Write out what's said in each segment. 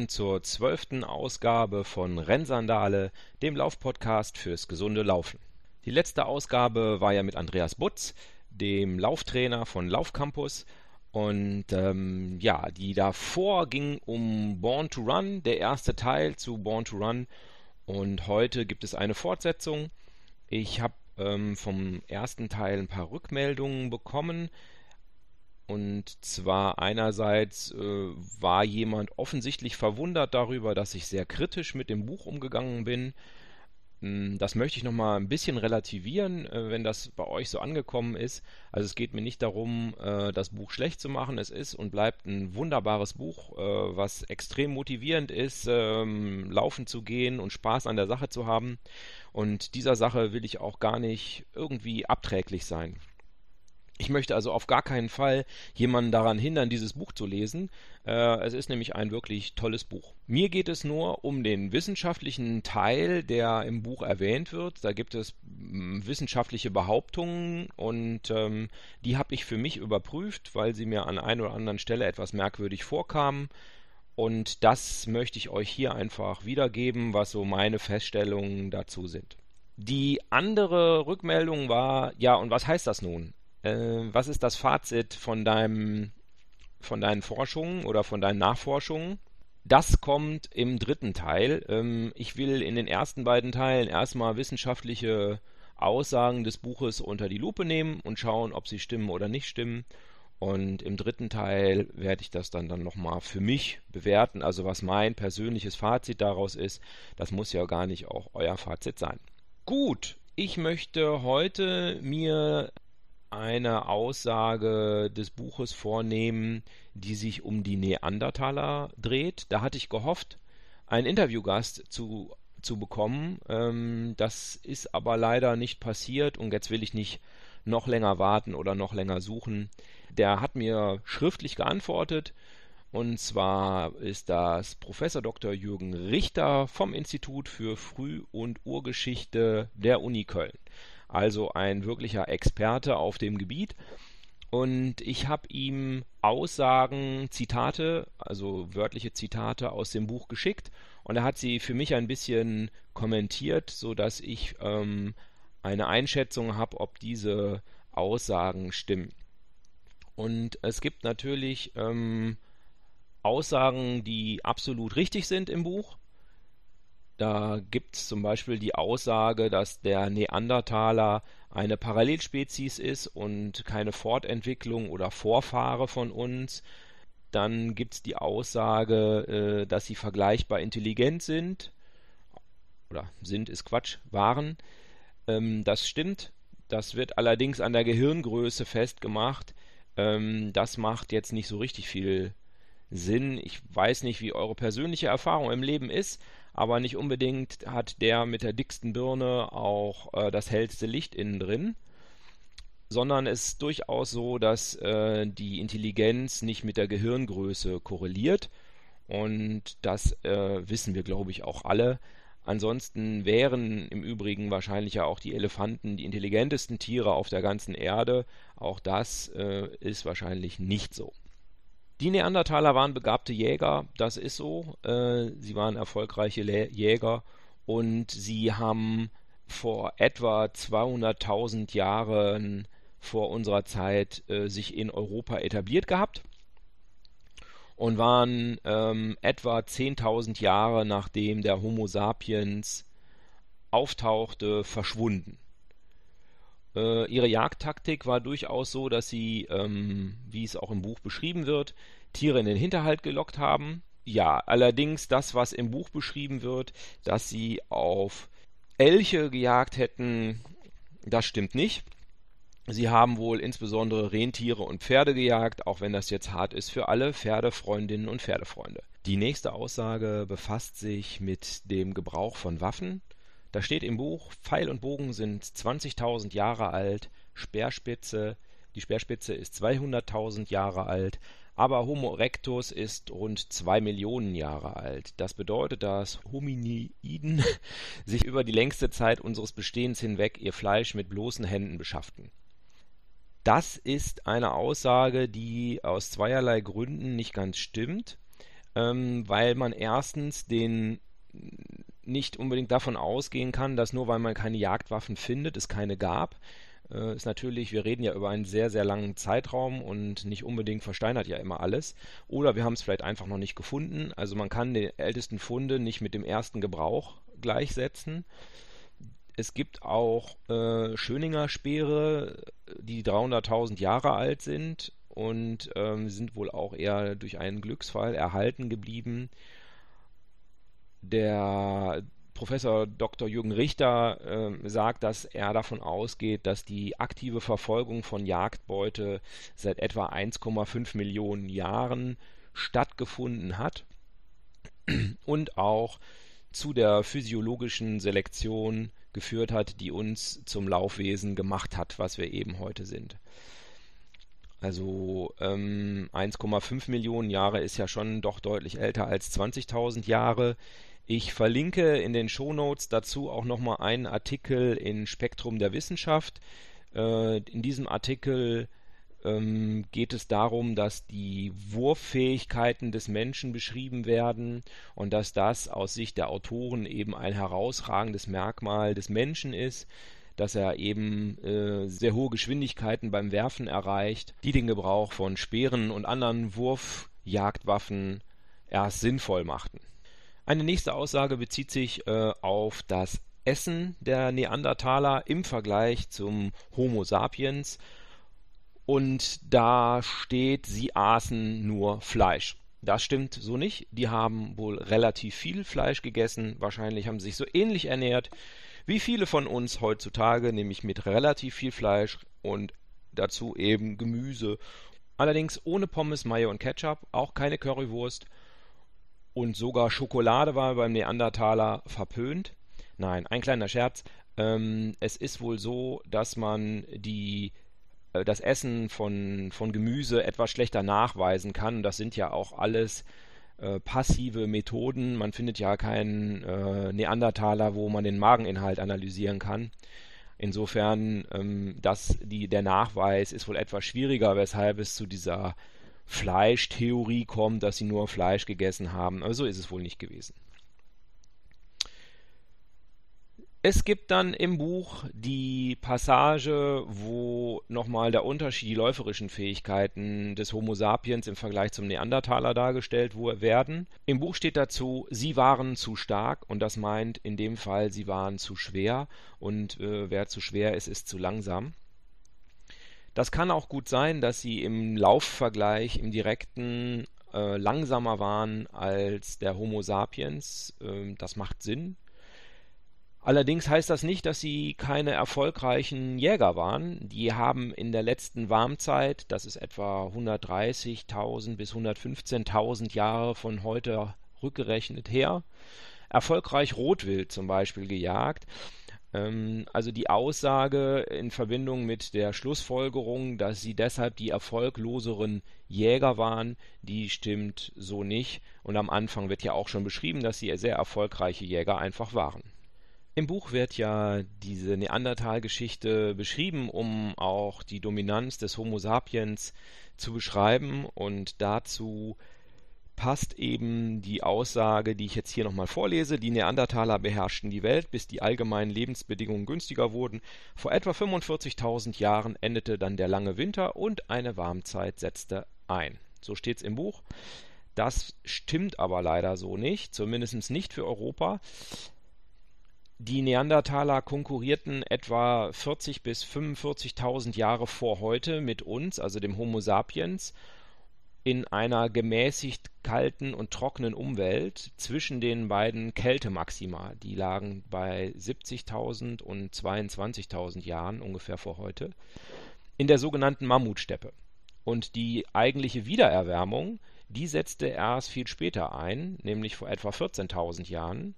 willkommen zur zwölften Ausgabe von Rennsandale, dem Laufpodcast fürs gesunde Laufen. Die letzte Ausgabe war ja mit Andreas Butz, dem Lauftrainer von Laufcampus. Und ähm, ja, die davor ging um Born to Run, der erste Teil zu Born to Run. Und heute gibt es eine Fortsetzung. Ich habe ähm, vom ersten Teil ein paar Rückmeldungen bekommen. Und zwar einerseits äh, war jemand offensichtlich verwundert darüber, dass ich sehr kritisch mit dem Buch umgegangen bin. Hm, das möchte ich nochmal ein bisschen relativieren, äh, wenn das bei euch so angekommen ist. Also es geht mir nicht darum, äh, das Buch schlecht zu machen. Es ist und bleibt ein wunderbares Buch, äh, was extrem motivierend ist, ähm, laufen zu gehen und Spaß an der Sache zu haben. Und dieser Sache will ich auch gar nicht irgendwie abträglich sein. Ich möchte also auf gar keinen Fall jemanden daran hindern, dieses Buch zu lesen. Äh, es ist nämlich ein wirklich tolles Buch. Mir geht es nur um den wissenschaftlichen Teil, der im Buch erwähnt wird. Da gibt es mm, wissenschaftliche Behauptungen und ähm, die habe ich für mich überprüft, weil sie mir an einer oder anderen Stelle etwas merkwürdig vorkamen. Und das möchte ich euch hier einfach wiedergeben, was so meine Feststellungen dazu sind. Die andere Rückmeldung war, ja, und was heißt das nun? Äh, was ist das Fazit von deinem, von deinen Forschungen oder von deinen Nachforschungen? Das kommt im dritten Teil. Ähm, ich will in den ersten beiden Teilen erstmal wissenschaftliche Aussagen des Buches unter die Lupe nehmen und schauen, ob sie stimmen oder nicht stimmen. Und im dritten Teil werde ich das dann, dann nochmal für mich bewerten. Also was mein persönliches Fazit daraus ist, das muss ja gar nicht auch euer Fazit sein. Gut, ich möchte heute mir eine Aussage des Buches vornehmen, die sich um die Neandertaler dreht. Da hatte ich gehofft, einen Interviewgast zu, zu bekommen. Ähm, das ist aber leider nicht passiert und jetzt will ich nicht noch länger warten oder noch länger suchen. Der hat mir schriftlich geantwortet. Und zwar ist das Professor Dr. Jürgen Richter vom Institut für Früh- und Urgeschichte der Uni Köln also ein wirklicher Experte auf dem Gebiet. Und ich habe ihm Aussagen, Zitate, also wörtliche Zitate aus dem Buch geschickt. Und er hat sie für mich ein bisschen kommentiert, sodass ich ähm, eine Einschätzung habe, ob diese Aussagen stimmen. Und es gibt natürlich ähm, Aussagen, die absolut richtig sind im Buch. Da gibt es zum Beispiel die Aussage, dass der Neandertaler eine Parallelspezies ist und keine Fortentwicklung oder Vorfahre von uns. Dann gibt es die Aussage, äh, dass sie vergleichbar intelligent sind. Oder sind ist Quatsch, waren. Ähm, das stimmt. Das wird allerdings an der Gehirngröße festgemacht. Ähm, das macht jetzt nicht so richtig viel Sinn. Ich weiß nicht, wie eure persönliche Erfahrung im Leben ist, aber nicht unbedingt hat der mit der dicksten Birne auch äh, das hellste Licht innen drin, sondern es ist durchaus so, dass äh, die Intelligenz nicht mit der Gehirngröße korreliert und das äh, wissen wir, glaube ich, auch alle. Ansonsten wären im Übrigen wahrscheinlich ja auch die Elefanten die intelligentesten Tiere auf der ganzen Erde. Auch das äh, ist wahrscheinlich nicht so. Die Neandertaler waren begabte Jäger, das ist so. Äh, sie waren erfolgreiche Le Jäger und sie haben vor etwa 200.000 Jahren vor unserer Zeit äh, sich in Europa etabliert gehabt und waren ähm, etwa 10.000 Jahre nachdem der Homo sapiens auftauchte verschwunden. Äh, ihre Jagdtaktik war durchaus so, dass sie, ähm, wie es auch im Buch beschrieben wird, Tiere in den Hinterhalt gelockt haben. Ja, allerdings das, was im Buch beschrieben wird, dass sie auf Elche gejagt hätten, das stimmt nicht. Sie haben wohl insbesondere Rentiere und Pferde gejagt, auch wenn das jetzt hart ist für alle Pferdefreundinnen und Pferdefreunde. Die nächste Aussage befasst sich mit dem Gebrauch von Waffen. Da steht im Buch, Pfeil und Bogen sind 20.000 Jahre alt, Speerspitze, die Speerspitze ist 200.000 Jahre alt, aber Homo erectus ist rund 2 Millionen Jahre alt. Das bedeutet, dass Hominiden sich über die längste Zeit unseres Bestehens hinweg ihr Fleisch mit bloßen Händen beschafften. Das ist eine Aussage, die aus zweierlei Gründen nicht ganz stimmt. ähm, weil man erstens den nicht unbedingt davon ausgehen kann, dass nur weil man keine Jagdwaffen findet, es keine gab. Äh, ist natürlich, wir reden ja über einen sehr, sehr langen Zeitraum und nicht unbedingt versteinert ja immer alles. Oder wir haben es vielleicht einfach noch nicht gefunden. Also man kann die ältesten Funde nicht mit dem ersten Gebrauch gleichsetzen. Es gibt auch äh, Schöninger Speere, die 300.000 Jahre alt sind und ähm, sind wohl auch eher durch einen Glücksfall erhalten geblieben. Der Professor Dr. Jürgen Richter äh, sagt, dass er davon ausgeht, dass die aktive Verfolgung von Jagdbeute seit etwa 1,5 Millionen Jahren stattgefunden hat und auch zu der physiologischen Selektion geführt hat, die uns zum Laufwesen gemacht hat, was wir eben heute sind. Also ähm, 1,5 Millionen Jahre ist ja schon doch deutlich älter als 20.000 Jahre. Ich verlinke in den Shownotes dazu auch nochmal einen Artikel in Spektrum der Wissenschaft. Äh, in diesem Artikel ähm, geht es darum, dass die Wurffähigkeiten des Menschen beschrieben werden und dass das aus Sicht der Autoren eben ein herausragendes Merkmal des Menschen ist, dass er eben äh, sehr hohe Geschwindigkeiten beim Werfen erreicht, die den Gebrauch von Speeren und anderen Wurfjagdwaffen erst sinnvoll machten. Eine nächste Aussage bezieht sich äh, auf das Essen der Neandertaler im Vergleich zum Homo sapiens und da steht, sie aßen nur Fleisch. Das stimmt so nicht. Die haben wohl relativ viel Fleisch gegessen. Wahrscheinlich haben sie sich so ähnlich ernährt wie viele von uns heutzutage, nämlich mit relativ viel Fleisch und dazu eben Gemüse. Allerdings ohne Pommes, Mayo und Ketchup, auch keine Currywurst und sogar Schokolade war beim Neandertaler verpönt. Nein, ein kleiner Scherz. Ähm, es ist wohl so, dass man die äh, das Essen von, von Gemüse etwas schlechter nachweisen kann. Das sind ja auch alles äh, passive Methoden. Man findet ja keinen äh, Neandertaler, wo man den Mageninhalt analysieren kann. Insofern, ähm, das, die, der Nachweis ist wohl etwas schwieriger, weshalb es zu dieser Fleischtheorie kommt, dass sie nur Fleisch gegessen haben. Aber so ist es wohl nicht gewesen. Es gibt dann im Buch die Passage, wo nochmal der Unterschied, die läuferischen Fähigkeiten des Homo sapiens im Vergleich zum Neandertaler dargestellt werden. Im Buch steht dazu, sie waren zu stark und das meint in dem Fall, sie waren zu schwer und äh, wer zu schwer ist, ist zu langsam. Das kann auch gut sein, dass sie im Laufvergleich, im direkten, äh, langsamer waren als der Homo sapiens. Ähm, das macht Sinn Allerdings heißt das nicht, dass sie keine erfolgreichen Jäger waren. Die haben in der letzten Warmzeit, das ist etwa 130.000 bis 115.000 Jahre von heute rückgerechnet her, erfolgreich Rotwild zum Beispiel gejagt. Ähm, also die Aussage in Verbindung mit der Schlussfolgerung, dass sie deshalb die erfolgloseren Jäger waren, die stimmt so nicht. Und am Anfang wird ja auch schon beschrieben, dass sie sehr erfolgreiche Jäger einfach waren. Im Buch wird ja diese Neandertal-Geschichte beschrieben, um auch die Dominanz des Homo sapiens zu beschreiben und dazu passt eben die Aussage, die ich jetzt hier nochmal vorlese. Die Neandertaler beherrschten die Welt, bis die allgemeinen Lebensbedingungen günstiger wurden. Vor etwa 45.000 Jahren endete dann der lange Winter und eine Warmzeit setzte ein. So steht es im Buch. Das stimmt aber leider so nicht, zumindest nicht für Europa. Die Neandertaler konkurrierten etwa 40 bis 45.000 Jahre vor heute mit uns, also dem Homo sapiens, in einer gemäßigt kalten und trockenen Umwelt zwischen den beiden Kältemaxima. Die lagen bei 70.000 und 22.000 Jahren ungefähr vor heute, in der sogenannten Mammutsteppe. Und die eigentliche Wiedererwärmung, die setzte erst viel später ein, nämlich vor etwa 14.000 Jahren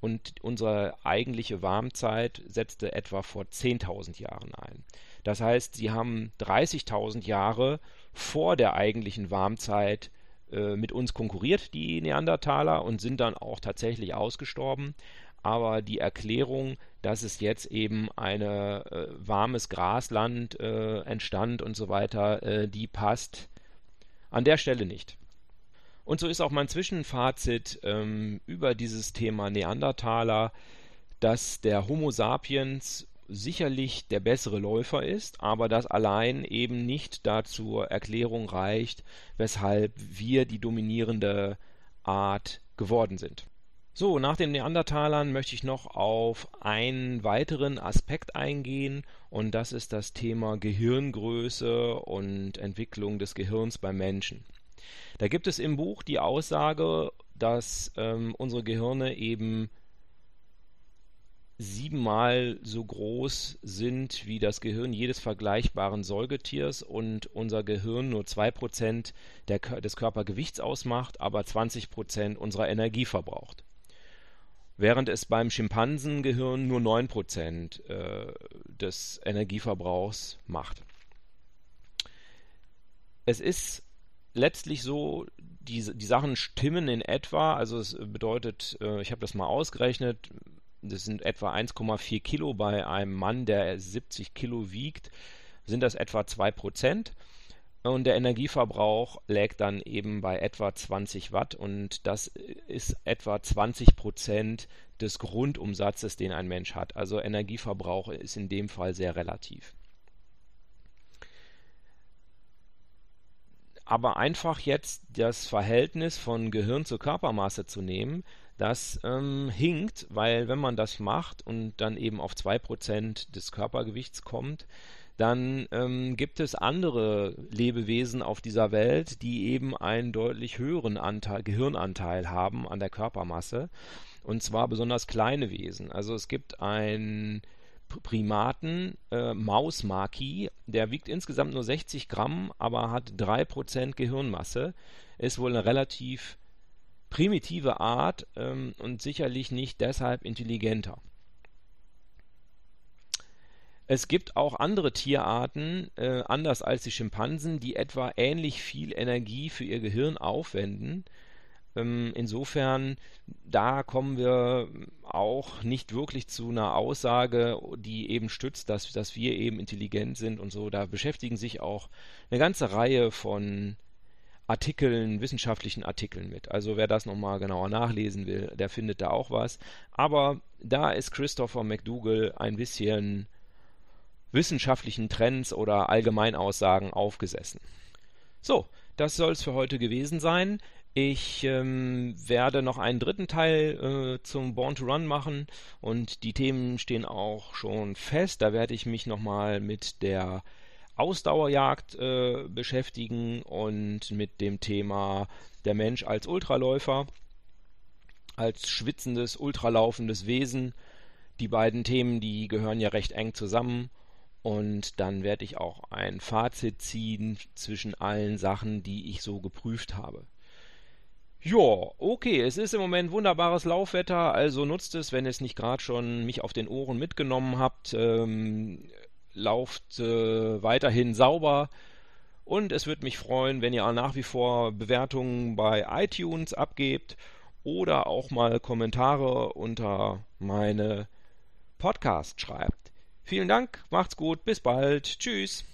und unsere eigentliche Warmzeit setzte etwa vor 10.000 Jahren ein. Das heißt, sie haben 30.000 Jahre vor der eigentlichen Warmzeit äh, mit uns konkurriert, die Neandertaler, und sind dann auch tatsächlich ausgestorben. Aber die Erklärung, dass es jetzt eben ein äh, warmes Grasland äh, entstand und so weiter, äh, die passt an der Stelle nicht. Und so ist auch mein Zwischenfazit ähm, über dieses Thema Neandertaler, dass der Homo sapiens sicherlich der bessere Läufer ist, aber das allein eben nicht dazu Erklärung reicht, weshalb wir die dominierende Art geworden sind. So, nach den Neandertalern möchte ich noch auf einen weiteren Aspekt eingehen und das ist das Thema Gehirngröße und Entwicklung des Gehirns beim Menschen. Da gibt es im Buch die Aussage, dass ähm, unsere Gehirne eben siebenmal so groß sind wie das Gehirn jedes vergleichbaren Säugetiers und unser Gehirn nur 2% der, des Körpergewichts ausmacht, aber 20% unserer Energie verbraucht. Während es beim Schimpansengehirn nur 9% äh, des Energieverbrauchs macht. Es ist letztlich so, die, die Sachen stimmen in etwa, also es bedeutet, äh, ich habe das mal ausgerechnet, das sind etwa 1,4 Kilo bei einem Mann, der 70 Kilo wiegt, sind das etwa 2 Prozent. Und der Energieverbrauch lägt dann eben bei etwa 20 Watt und das ist etwa 20 Prozent des Grundumsatzes, den ein Mensch hat. Also Energieverbrauch ist in dem Fall sehr relativ. Aber einfach jetzt das Verhältnis von Gehirn zur Körpermasse zu nehmen, das ähm, hinkt, weil wenn man das macht und dann eben auf 2% des Körpergewichts kommt, dann ähm, gibt es andere Lebewesen auf dieser Welt, die eben einen deutlich höheren Anteil, Gehirnanteil haben an der Körpermasse. Und zwar besonders kleine Wesen. Also es gibt ein Primaten, äh, Mausmaki, der wiegt insgesamt nur 60 Gramm, aber hat 3% Gehirnmasse, ist wohl eine relativ primitive Art ähm, und sicherlich nicht deshalb intelligenter. Es gibt auch andere Tierarten, äh, anders als die Schimpansen, die etwa ähnlich viel Energie für ihr Gehirn aufwenden, ähm, insofern, da kommen wir auch nicht wirklich zu einer Aussage, die eben stützt, dass, dass wir eben intelligent sind und so. Da beschäftigen sich auch eine ganze Reihe von Artikeln, wissenschaftlichen Artikeln mit. Also wer das nochmal genauer nachlesen will, der findet da auch was. Aber da ist Christopher McDougall ein bisschen wissenschaftlichen Trends oder Allgemeinaussagen aufgesessen. So, das soll es für heute gewesen sein. Ich ähm, werde noch einen dritten Teil äh, zum Born to Run machen und die Themen stehen auch schon fest. Da werde ich mich nochmal mit der Ausdauerjagd äh, beschäftigen und mit dem Thema der Mensch als Ultraläufer, als schwitzendes, ultralaufendes Wesen. Die beiden Themen, die gehören ja recht eng zusammen. Und dann werde ich auch ein Fazit ziehen zwischen allen Sachen, die ich so geprüft habe. Ja, okay, es ist im Moment wunderbares Laufwetter, also nutzt es, wenn ihr es nicht gerade schon mich auf den Ohren mitgenommen habt. Ähm, lauft äh, weiterhin sauber und es würde mich freuen, wenn ihr nach wie vor Bewertungen bei iTunes abgebt oder auch mal Kommentare unter meine Podcast schreibt. Vielen Dank, macht's gut, bis bald, tschüss.